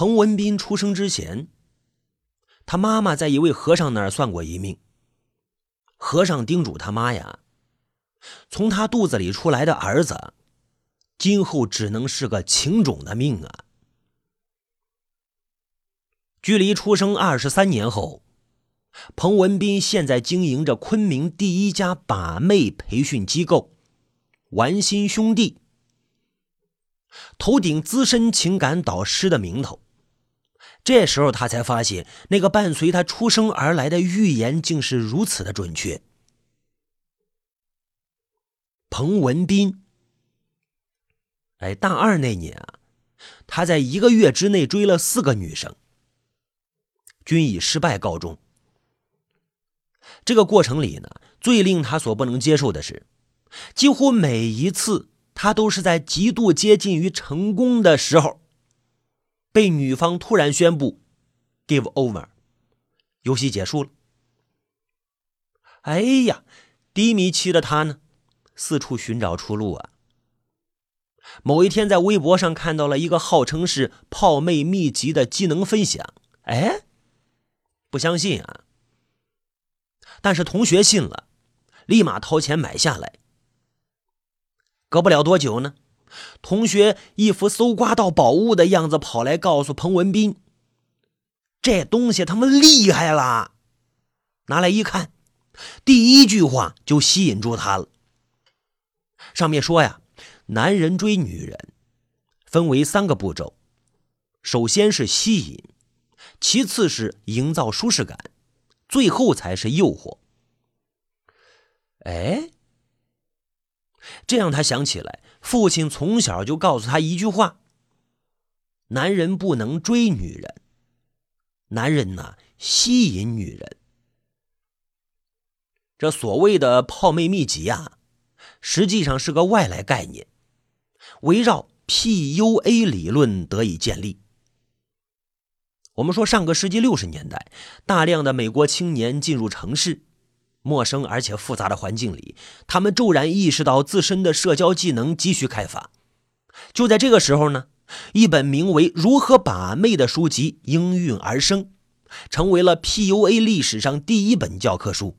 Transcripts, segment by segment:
彭文斌出生之前，他妈妈在一位和尚那儿算过一命。和尚叮嘱他妈呀，从他肚子里出来的儿子，今后只能是个情种的命啊。距离出生二十三年后，彭文斌现在经营着昆明第一家把妹培训机构——玩心兄弟。头顶资深情感导师的名头，这时候他才发现，那个伴随他出生而来的预言竟是如此的准确。彭文斌，哎，大二那年啊，他在一个月之内追了四个女生，均以失败告终。这个过程里呢，最令他所不能接受的是，几乎每一次。他都是在极度接近于成功的时候，被女方突然宣布 “give over”，游戏结束了。哎呀，低迷期的他呢，四处寻找出路啊。某一天，在微博上看到了一个号称是泡妹秘籍的技能分享，哎，不相信啊，但是同学信了，立马掏钱买下来。隔不了多久呢，同学一副搜刮到宝物的样子跑来告诉彭文斌：“这东西他妈厉害了！”拿来一看，第一句话就吸引住他了。上面说呀，男人追女人分为三个步骤：首先是吸引，其次是营造舒适感，最后才是诱惑。哎。这让他想起来，父亲从小就告诉他一句话：“男人不能追女人，男人呢吸引女人。”这所谓的泡妹秘籍啊，实际上是个外来概念，围绕 PUA 理论得以建立。我们说，上个世纪六十年代，大量的美国青年进入城市。陌生而且复杂的环境里，他们骤然意识到自身的社交技能急需开发。就在这个时候呢，一本名为《如何把妹》的书籍应运而生，成为了 PUA 历史上第一本教科书。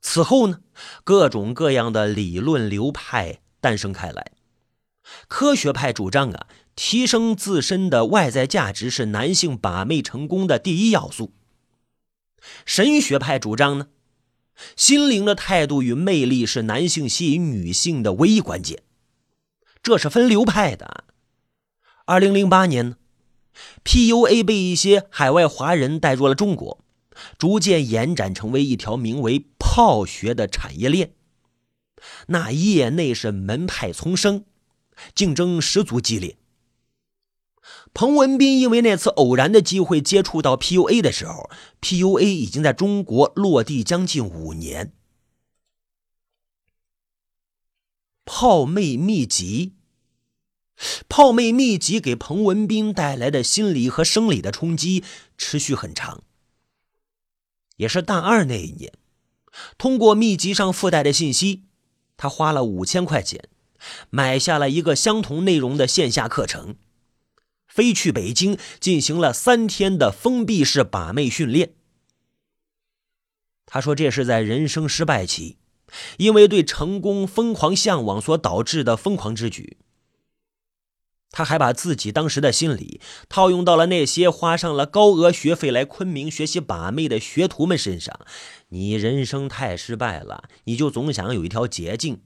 此后呢，各种各样的理论流派诞生开来。科学派主张啊，提升自身的外在价值是男性把妹成功的第一要素。神学派主张呢？心灵的态度与魅力是男性吸引女性的唯一关键，这是分流派的。二零零八年呢，PUA 被一些海外华人带入了中国，逐渐延展成为一条名为“炮学”的产业链。那业内是门派丛生，竞争十足激烈。彭文斌因为那次偶然的机会接触到 PUA 的时候，PUA 已经在中国落地将近五年。泡妹秘籍，泡妹秘籍给彭文斌带来的心理和生理的冲击持续很长。也是大二那一年，通过秘籍上附带的信息，他花了五千块钱，买下了一个相同内容的线下课程。飞去北京进行了三天的封闭式把妹训练。他说：“这是在人生失败期，因为对成功疯狂向往所导致的疯狂之举。”他还把自己当时的心理套用到了那些花上了高额学费来昆明学习把妹的学徒们身上。你人生太失败了，你就总想有一条捷径。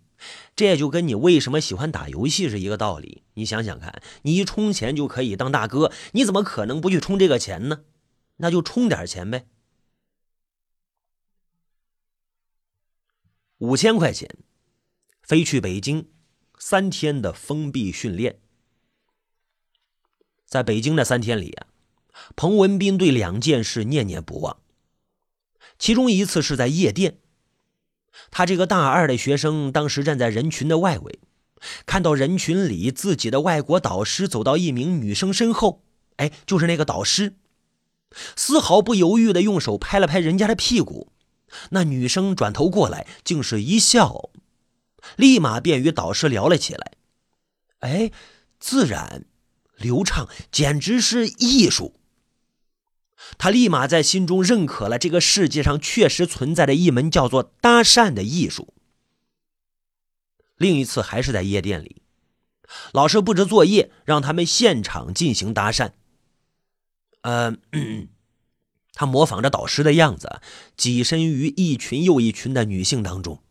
这就跟你为什么喜欢打游戏是一个道理。你想想看，你一充钱就可以当大哥，你怎么可能不去充这个钱呢？那就充点钱呗。五千块钱，飞去北京，三天的封闭训练。在北京的三天里啊，彭文斌对两件事念念不忘，其中一次是在夜店。他这个大二的学生，当时站在人群的外围，看到人群里自己的外国导师走到一名女生身后，哎，就是那个导师，丝毫不犹豫的用手拍了拍人家的屁股。那女生转头过来，竟是一笑，立马便与导师聊了起来。哎，自然流畅，简直是艺术。他立马在心中认可了这个世界上确实存在着一门叫做搭讪的艺术。另一次还是在夜店里，老师布置作业，让他们现场进行搭讪。呃，他模仿着导师的样子，跻身于一群又一群的女性当中。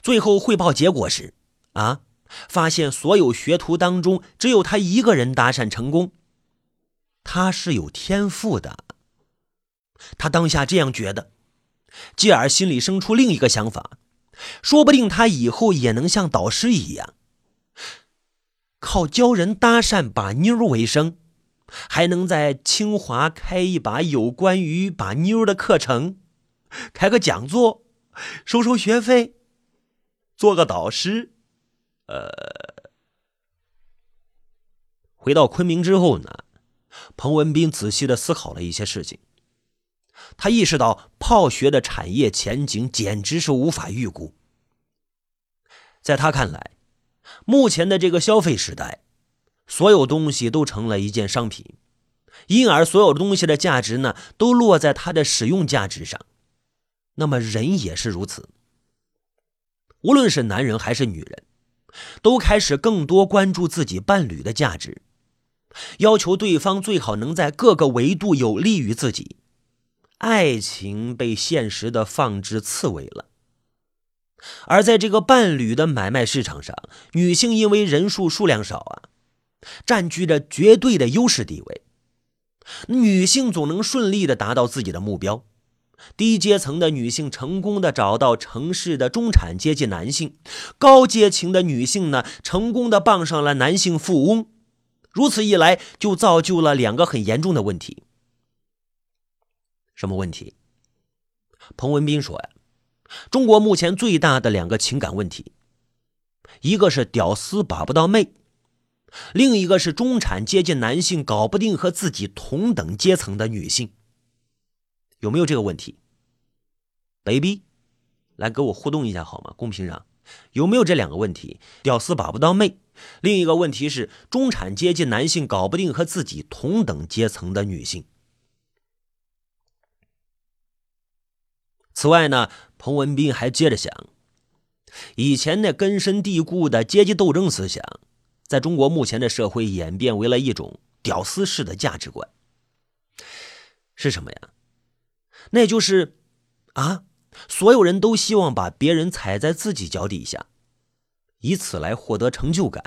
最后汇报结果时，啊，发现所有学徒当中只有他一个人搭讪成功。他是有天赋的。他当下这样觉得，继而心里生出另一个想法：说不定他以后也能像导师一样，靠教人搭讪把妞为生，还能在清华开一把有关于把妞的课程，开个讲座，收收学费，做个导师。呃，回到昆明之后呢，彭文斌仔细的思考了一些事情。他意识到泡学的产业前景简直是无法预估。在他看来，目前的这个消费时代，所有东西都成了一件商品，因而所有东西的价值呢，都落在它的使用价值上。那么人也是如此，无论是男人还是女人，都开始更多关注自己伴侣的价值，要求对方最好能在各个维度有利于自己。爱情被现实的放置刺猬了，而在这个伴侣的买卖市场上，女性因为人数数量少啊，占据着绝对的优势地位。女性总能顺利的达到自己的目标，低阶层的女性成功的找到城市的中产阶级男性，高阶层的女性呢，成功的傍上了男性富翁。如此一来，就造就了两个很严重的问题。什么问题？彭文斌说呀，中国目前最大的两个情感问题，一个是屌丝把不到妹，另一个是中产阶级男性搞不定和自己同等阶层的女性。有没有这个问题？baby，来跟我互动一下好吗？公屏上有没有这两个问题？屌丝把不到妹，另一个问题是中产阶级男性搞不定和自己同等阶层的女性。此外呢，彭文斌还接着想，以前那根深蒂固的阶级斗争思想，在中国目前的社会演变为了一种屌丝式的价值观，是什么呀？那就是啊，所有人都希望把别人踩在自己脚底下，以此来获得成就感，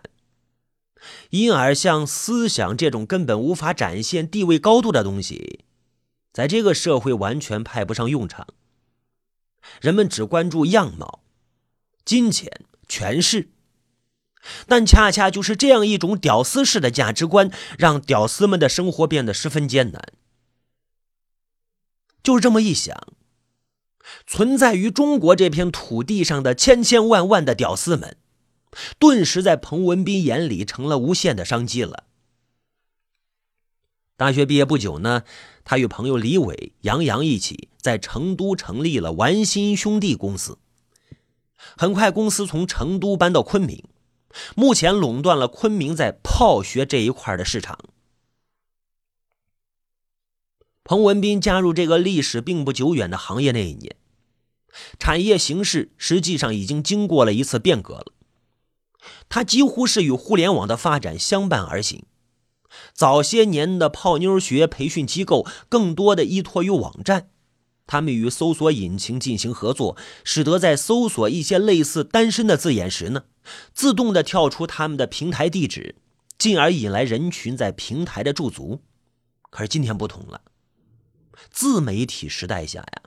因而像思想这种根本无法展现地位高度的东西，在这个社会完全派不上用场。人们只关注样貌、金钱、权势，但恰恰就是这样一种屌丝式的价值观，让屌丝们的生活变得十分艰难。就这么一想，存在于中国这片土地上的千千万万的屌丝们，顿时在彭文斌眼里成了无限的商机了。大学毕业不久呢，他与朋友李伟、杨洋一起在成都成立了玩心兄弟公司。很快，公司从成都搬到昆明，目前垄断了昆明在泡学这一块的市场。彭文斌加入这个历史并不久远的行业那一年，产业形势实际上已经经过了一次变革了，它几乎是与互联网的发展相伴而行。早些年的泡妞学培训机构更多的依托于网站，他们与搜索引擎进行合作，使得在搜索一些类似“单身”的字眼时呢，自动的跳出他们的平台地址，进而引来人群在平台的驻足。可是今天不同了，自媒体时代下呀，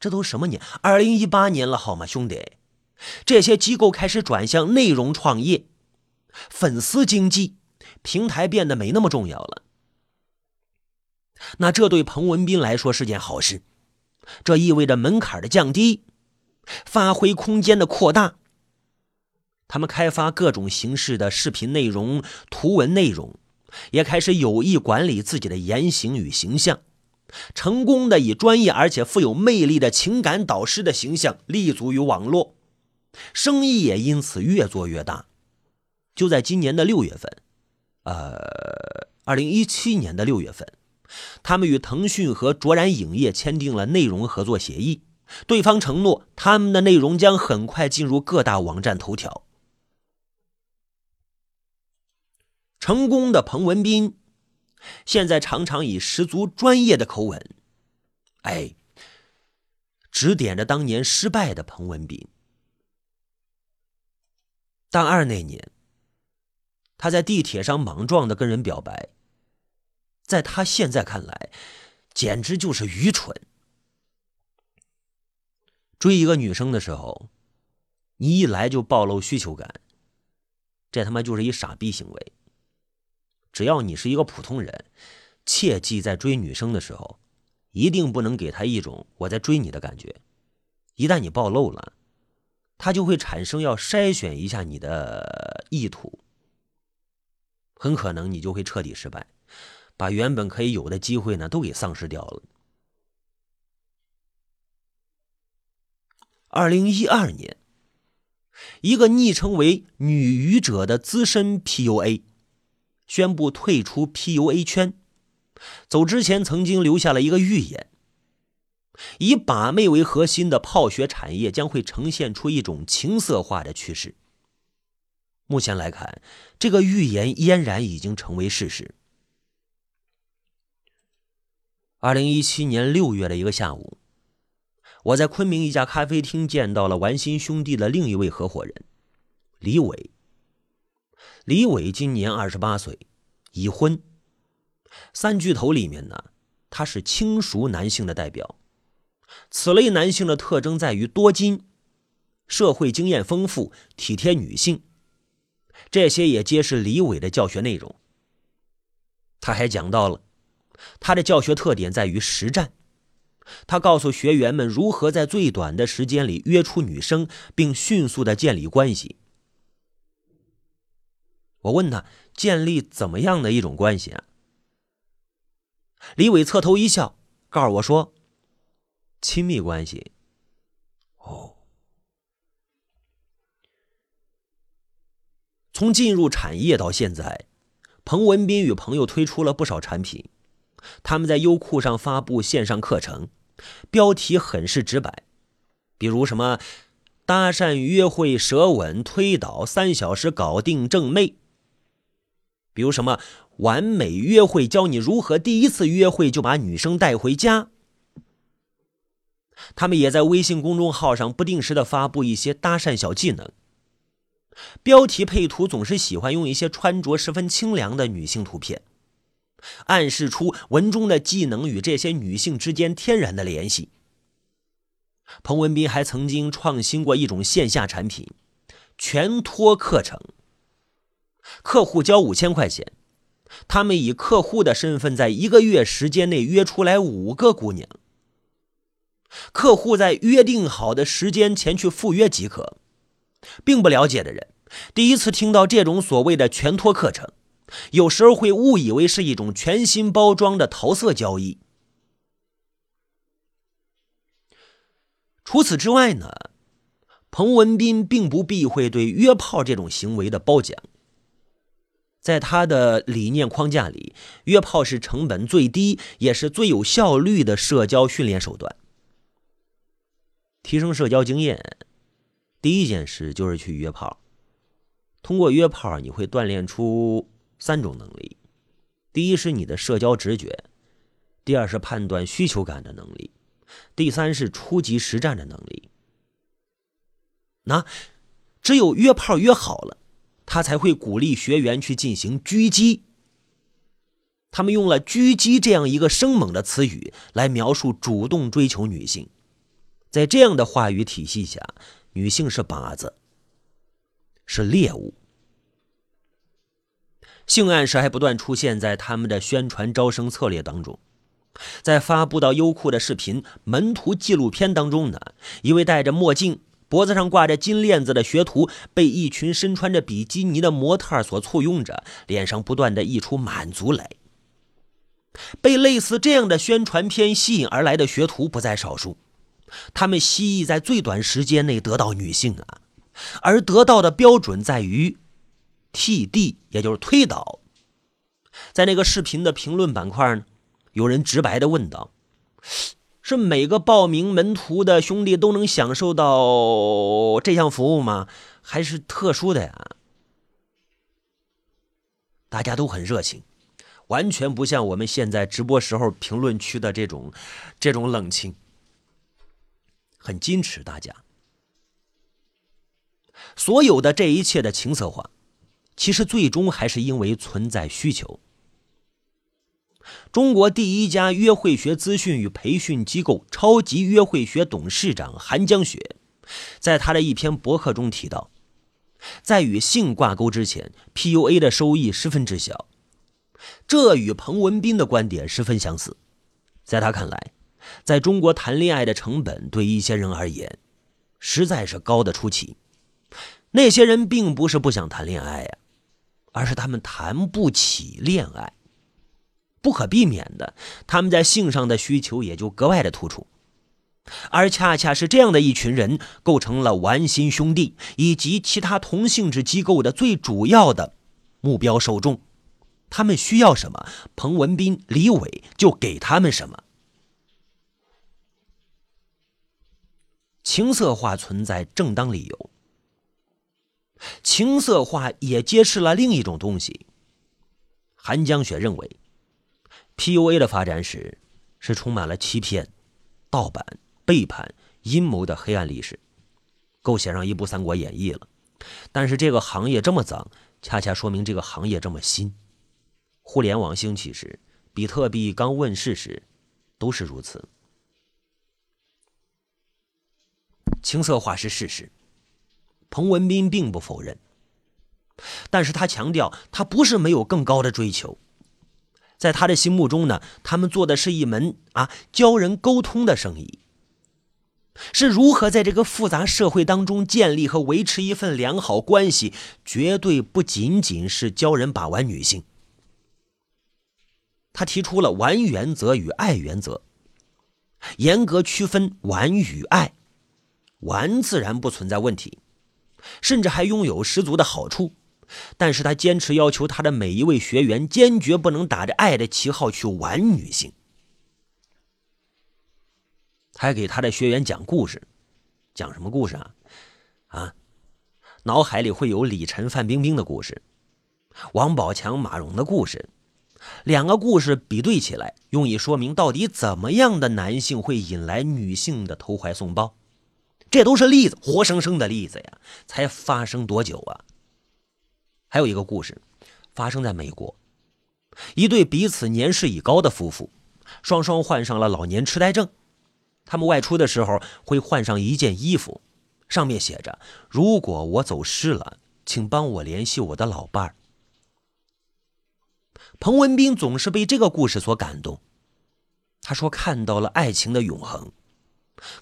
这都什么年？二零一八年了，好吗，兄弟？这些机构开始转向内容创业、粉丝经济。平台变得没那么重要了，那这对彭文斌来说是件好事，这意味着门槛的降低，发挥空间的扩大。他们开发各种形式的视频内容、图文内容，也开始有意管理自己的言行与形象，成功的以专业而且富有魅力的情感导师的形象立足于网络，生意也因此越做越大。就在今年的六月份。呃，二零一七年的六月份，他们与腾讯和卓然影业签订了内容合作协议，对方承诺他们的内容将很快进入各大网站头条。成功的彭文斌，现在常常以十足专业的口吻，哎，指点着当年失败的彭文斌。大二那年，他在地铁上莽撞的跟人表白，在他现在看来，简直就是愚蠢。追一个女生的时候，你一来就暴露需求感，这他妈就是一傻逼行为。只要你是一个普通人，切记在追女生的时候，一定不能给她一种我在追你的感觉。一旦你暴露了，她就会产生要筛选一下你的意图，很可能你就会彻底失败，把原本可以有的机会呢都给丧失掉了。二零一二年，一个昵称为“女愚者”的资深 PUA。宣布退出 PUA 圈，走之前曾经留下了一个预言：以把妹为核心的泡学产业将会呈现出一种情色化的趋势。目前来看，这个预言俨然已经成为事实。二零一七年六月的一个下午，我在昆明一家咖啡厅见到了玩心兄弟的另一位合伙人李伟。李伟今年二十八岁，已婚。三巨头里面呢，他是轻熟男性的代表。此类男性的特征在于多金、社会经验丰富、体贴女性，这些也皆是李伟的教学内容。他还讲到了他的教学特点在于实战，他告诉学员们如何在最短的时间里约出女生，并迅速的建立关系。我问他建立怎么样的一种关系啊？李伟侧头一笑，告诉我说：“亲密关系。”从进入产业到现在，彭文斌与朋友推出了不少产品。他们在优酷上发布线上课程，标题很是直白，比如什么“搭讪约会舌吻推倒三小时搞定正妹”。比如什么完美约会，教你如何第一次约会就把女生带回家。他们也在微信公众号上不定时的发布一些搭讪小技能，标题配图总是喜欢用一些穿着十分清凉的女性图片，暗示出文中的技能与这些女性之间天然的联系。彭文斌还曾经创新过一种线下产品——全托课程。客户交五千块钱，他们以客户的身份，在一个月时间内约出来五个姑娘。客户在约定好的时间前去赴约即可。并不了解的人，第一次听到这种所谓的全托课程，有时候会误以为是一种全新包装的桃色交易。除此之外呢，彭文斌并不避讳对约炮这种行为的褒奖。在他的理念框架里，约炮是成本最低也是最有效率的社交训练手段。提升社交经验，第一件事就是去约炮。通过约炮，你会锻炼出三种能力：第一是你的社交直觉，第二是判断需求感的能力，第三是初级实战的能力。那只有约炮约好了。他才会鼓励学员去进行狙击。他们用了“狙击”这样一个生猛的词语来描述主动追求女性。在这样的话语体系下，女性是靶子，是猎物。性暗示还不断出现在他们的宣传招生策略当中。在发布到优酷的视频《门徒纪录片》当中呢，一位戴着墨镜。脖子上挂着金链子的学徒被一群身穿着比基尼的模特所簇拥着，脸上不断的溢出满足来。被类似这样的宣传片吸引而来的学徒不在少数，他们希冀在最短时间内得到女性啊，而得到的标准在于 TD，也就是推倒在那个视频的评论板块呢，有人直白的问道：“是每个报名门徒的兄弟都能享受到这项服务吗？还是特殊的呀？”大家都很热情，完全不像我们现在直播时候评论区的这种这种冷清，很矜持。大家所有的这一切的情色化，其实最终还是因为存在需求。中国第一家约会学资讯与培训机构——超级约会学董事长韩江雪，在他的一篇博客中提到。在与性挂钩之前，PUA 的收益十分之小，这与彭文斌的观点十分相似。在他看来，在中国谈恋爱的成本对一些人而言，实在是高的出奇。那些人并不是不想谈恋爱呀，而是他们谈不起恋爱。不可避免的，他们在性上的需求也就格外的突出。而恰恰是这样的一群人，构成了玩心兄弟以及其他同性质机构的最主要的目标受众。他们需要什么，彭文斌、李伟就给他们什么。情色化存在正当理由，情色化也揭示了另一种东西。韩江雪认为，PUA 的发展史是充满了欺骗、盗版。背叛、阴谋的黑暗历史，够写上一部《三国演义》了。但是这个行业这么脏，恰恰说明这个行业这么新。互联网兴起时，比特币刚问世时，都是如此。青色化是事实，彭文斌并不否认，但是他强调，他不是没有更高的追求。在他的心目中呢，他们做的是一门啊教人沟通的生意。是如何在这个复杂社会当中建立和维持一份良好关系？绝对不仅仅是教人把玩女性。他提出了玩原则与爱原则，严格区分玩与爱。玩自然不存在问题，甚至还拥有十足的好处。但是他坚持要求他的每一位学员坚决不能打着爱的旗号去玩女性。还给他的学员讲故事，讲什么故事啊？啊，脑海里会有李晨、范冰冰的故事，王宝强、马蓉的故事，两个故事比对起来，用以说明到底怎么样的男性会引来女性的投怀送抱。这都是例子，活生生的例子呀！才发生多久啊？还有一个故事，发生在美国，一对彼此年事已高的夫妇，双双患上了老年痴呆症。他们外出的时候会换上一件衣服，上面写着：“如果我走失了，请帮我联系我的老伴儿。”彭文斌总是被这个故事所感动，他说看到了爱情的永恒。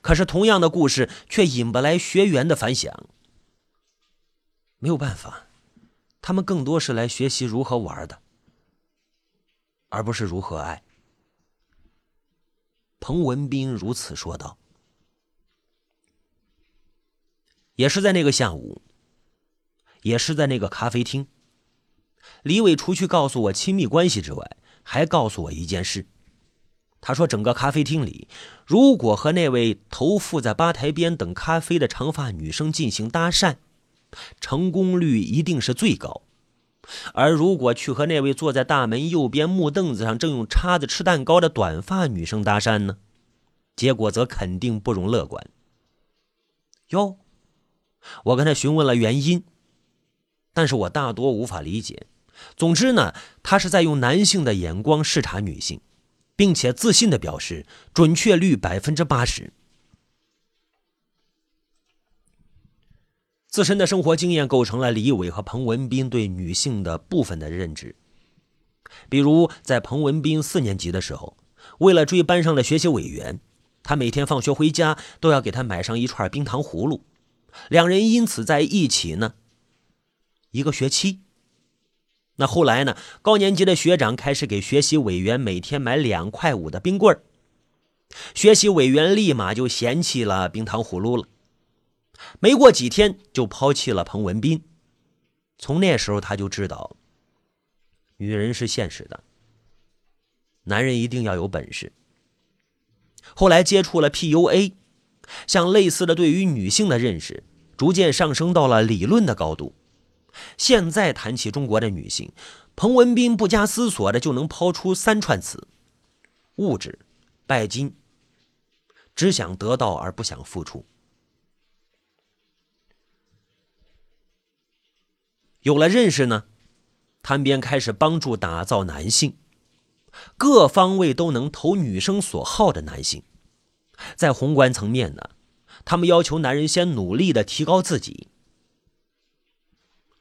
可是同样的故事却引不来学员的反响。没有办法，他们更多是来学习如何玩的，而不是如何爱。彭文斌如此说道。也是在那个下午，也是在那个咖啡厅，李伟除去告诉我亲密关系之外，还告诉我一件事。他说，整个咖啡厅里，如果和那位头伏在吧台边等咖啡的长发女生进行搭讪，成功率一定是最高。而如果去和那位坐在大门右边木凳子上正用叉子吃蛋糕的短发女生搭讪呢？结果则肯定不容乐观。哟，我跟他询问了原因，但是我大多无法理解。总之呢，他是在用男性的眼光视察女性，并且自信的表示准确率百分之八十。自身的生活经验构成了李伟和彭文斌对女性的部分的认知。比如，在彭文斌四年级的时候，为了追班上的学习委员，他每天放学回家都要给他买上一串冰糖葫芦。两人因此在一起呢，一个学期。那后来呢，高年级的学长开始给学习委员每天买两块五的冰棍学习委员立马就嫌弃了冰糖葫芦了。没过几天就抛弃了彭文斌。从那时候他就知道，女人是现实的，男人一定要有本事。后来接触了 PUA，像类似的对于女性的认识，逐渐上升到了理论的高度。现在谈起中国的女性，彭文斌不加思索的就能抛出三串词：物质、拜金，只想得到而不想付出。有了认识呢，他便开始帮助打造男性，各方位都能投女生所好的男性。在宏观层面呢，他们要求男人先努力的提高自己，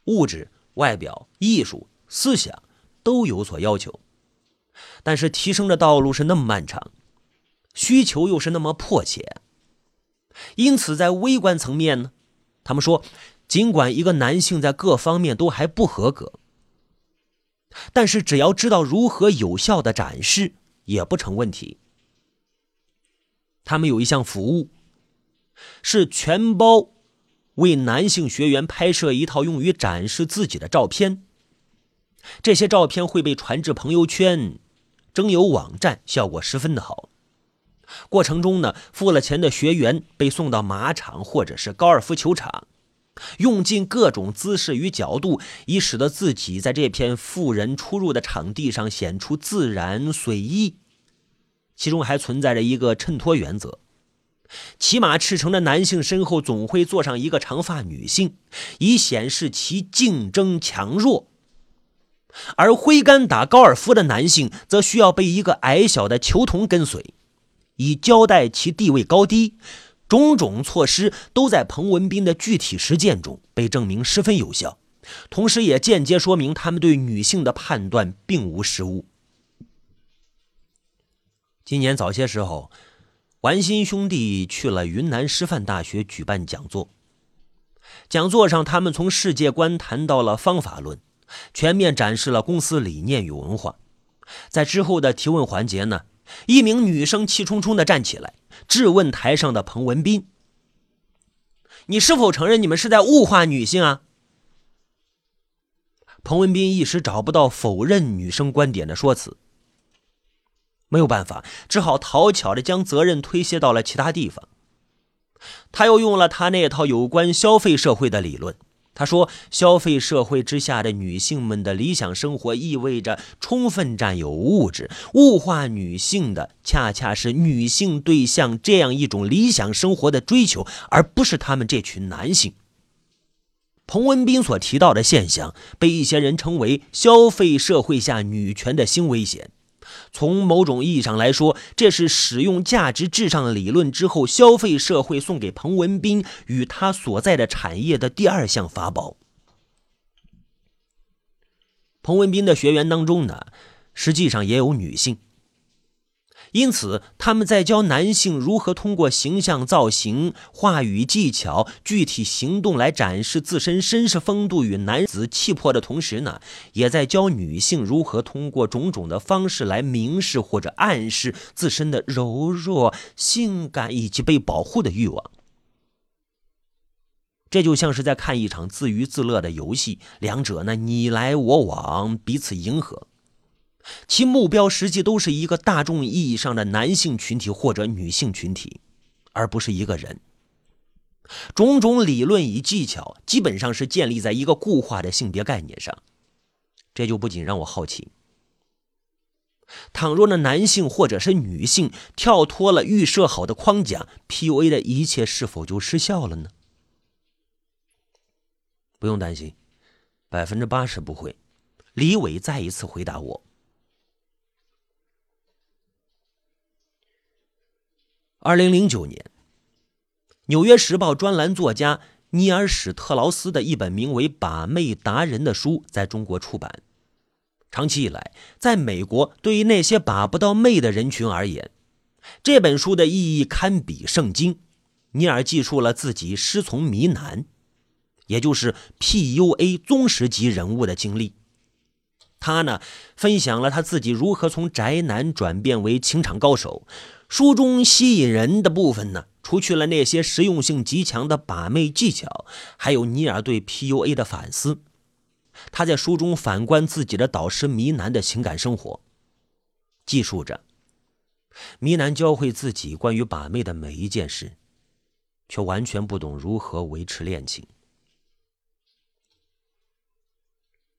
物质、外表、艺术、思想都有所要求。但是提升的道路是那么漫长，需求又是那么迫切，因此在微观层面呢，他们说。尽管一个男性在各方面都还不合格，但是只要知道如何有效的展示，也不成问题。他们有一项服务，是全包为男性学员拍摄一套用于展示自己的照片。这些照片会被传至朋友圈、征友网站，效果十分的好。过程中呢，付了钱的学员被送到马场或者是高尔夫球场。用尽各种姿势与角度，以使得自己在这片富人出入的场地上显出自然随意。其中还存在着一个衬托原则：骑马驰骋的男性身后总会坐上一个长发女性，以显示其竞争强弱；而挥杆打高尔夫的男性则需要被一个矮小的球童跟随，以交代其地位高低。种种措施都在彭文斌的具体实践中被证明十分有效，同时也间接说明他们对女性的判断并无失误。今年早些时候，玩心兄弟去了云南师范大学举办讲座，讲座上他们从世界观谈到了方法论，全面展示了公司理念与文化。在之后的提问环节呢？一名女生气冲冲的站起来，质问台上的彭文斌：“你是否承认你们是在物化女性啊？”彭文斌一时找不到否认女生观点的说辞，没有办法，只好讨巧的将责任推卸到了其他地方。他又用了他那套有关消费社会的理论。他说：“消费社会之下的女性们的理想生活，意味着充分占有物质，物化女性的，恰恰是女性对象这样一种理想生活的追求，而不是他们这群男性。”彭文斌所提到的现象，被一些人称为消费社会下女权的新危险。从某种意义上来说，这是使用价值至上理论之后，消费社会送给彭文斌与他所在的产业的第二项法宝。彭文斌的学员当中呢，实际上也有女性。因此，他们在教男性如何通过形象造型、话语技巧、具体行动来展示自身绅士风度与男子气魄的同时呢，也在教女性如何通过种种的方式来明示或者暗示自身的柔弱、性感以及被保护的欲望。这就像是在看一场自娱自乐的游戏，两者呢你来我往，彼此迎合。其目标实际都是一个大众意义上的男性群体或者女性群体，而不是一个人。种种理论与技巧基本上是建立在一个固化的性别概念上，这就不仅让我好奇：倘若那男性或者是女性跳脱了预设好的框架，PUA 的一切是否就失效了呢？不用担心，百分之八十不会。李伟再一次回答我。二零零九年，《纽约时报》专栏作家尼尔·史特劳斯的一本名为《把妹达人》的书在中国出版。长期以来，在美国，对于那些把不到妹的人群而言，这本书的意义堪比圣经。尼尔记述了自己师从迷男，也就是 PUA 宗师级人物的经历。他呢，分享了他自己如何从宅男转变为情场高手。书中吸引人的部分呢，除去了那些实用性极强的把妹技巧，还有尼尔对 PUA 的反思。他在书中反观自己的导师迷南的情感生活，记述着迷南教会自己关于把妹的每一件事，却完全不懂如何维持恋情。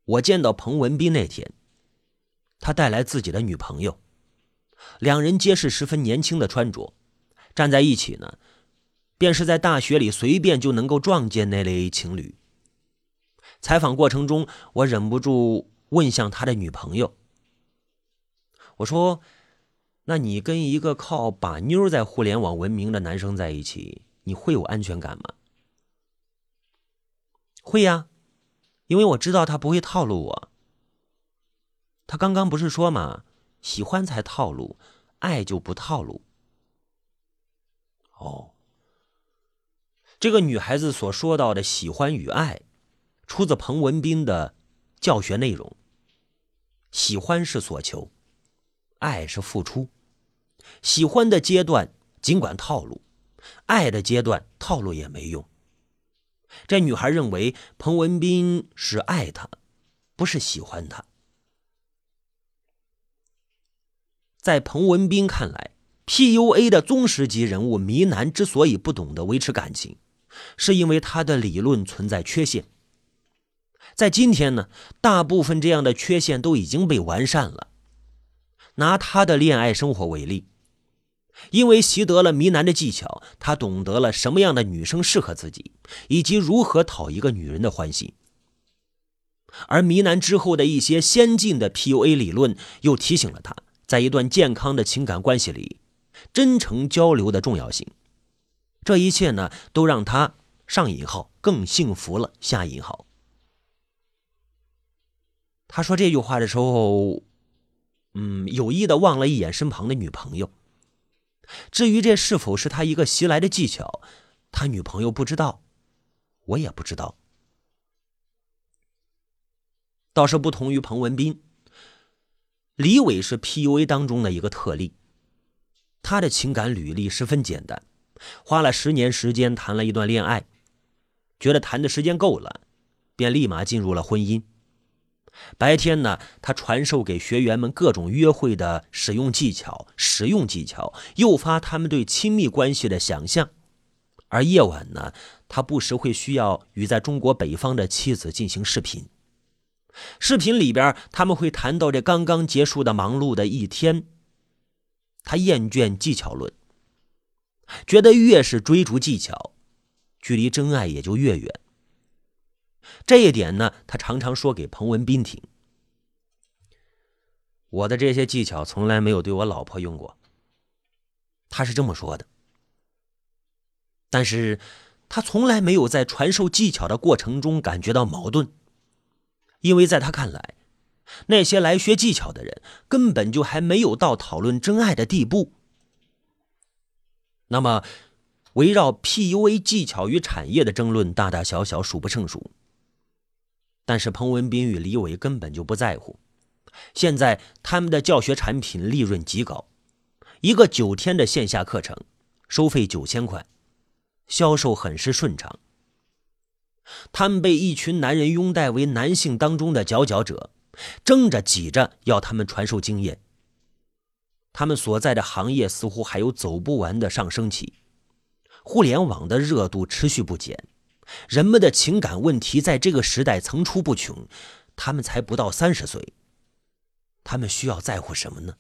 我见到彭文斌那天，他带来自己的女朋友，两人皆是十分年轻的穿着，站在一起呢，便是在大学里随便就能够撞见那类情侣。采访过程中，我忍不住问向他的女朋友：“我说，那你跟一个靠把妞在互联网闻名的男生在一起，你会有安全感吗？”“会呀。”因为我知道他不会套路我。他刚刚不是说嘛，喜欢才套路，爱就不套路。哦，这个女孩子所说到的喜欢与爱，出自彭文斌的教学内容。喜欢是所求，爱是付出。喜欢的阶段尽管套路，爱的阶段套路也没用。这女孩认为彭文斌是爱她，不是喜欢她。在彭文斌看来，PUA 的宗师级人物迷男之所以不懂得维持感情，是因为他的理论存在缺陷。在今天呢，大部分这样的缺陷都已经被完善了。拿他的恋爱生活为例。因为习得了迷男的技巧，他懂得了什么样的女生适合自己，以及如何讨一个女人的欢心。而迷男之后的一些先进的 PUA 理论，又提醒了他在一段健康的情感关系里，真诚交流的重要性。这一切呢，都让他上引号更幸福了下引号。他说这句话的时候，嗯，有意的望了一眼身旁的女朋友。至于这是否是他一个袭来的技巧，他女朋友不知道，我也不知道。倒是不同于彭文斌，李伟是 PUA 当中的一个特例。他的情感履历十分简单，花了十年时间谈了一段恋爱，觉得谈的时间够了，便立马进入了婚姻。白天呢，他传授给学员们各种约会的使用技巧、实用技巧，诱发他们对亲密关系的想象；而夜晚呢，他不时会需要与在中国北方的妻子进行视频。视频里边，他们会谈到这刚刚结束的忙碌的一天。他厌倦技巧论，觉得越是追逐技巧，距离真爱也就越远。这一点呢，他常常说给彭文斌听。我的这些技巧从来没有对我老婆用过，他是这么说的。但是，他从来没有在传授技巧的过程中感觉到矛盾，因为在他看来，那些来学技巧的人根本就还没有到讨论真爱的地步。那么，围绕 PUA 技巧与产业的争论，大大小小数不胜数。但是彭文斌与李伟根本就不在乎。现在他们的教学产品利润极高，一个九天的线下课程收费九千块，销售很是顺畅。他们被一群男人拥戴为男性当中的佼佼者，争着挤着要他们传授经验。他们所在的行业似乎还有走不完的上升期，互联网的热度持续不减。人们的情感问题在这个时代层出不穷，他们才不到三十岁，他们需要在乎什么呢？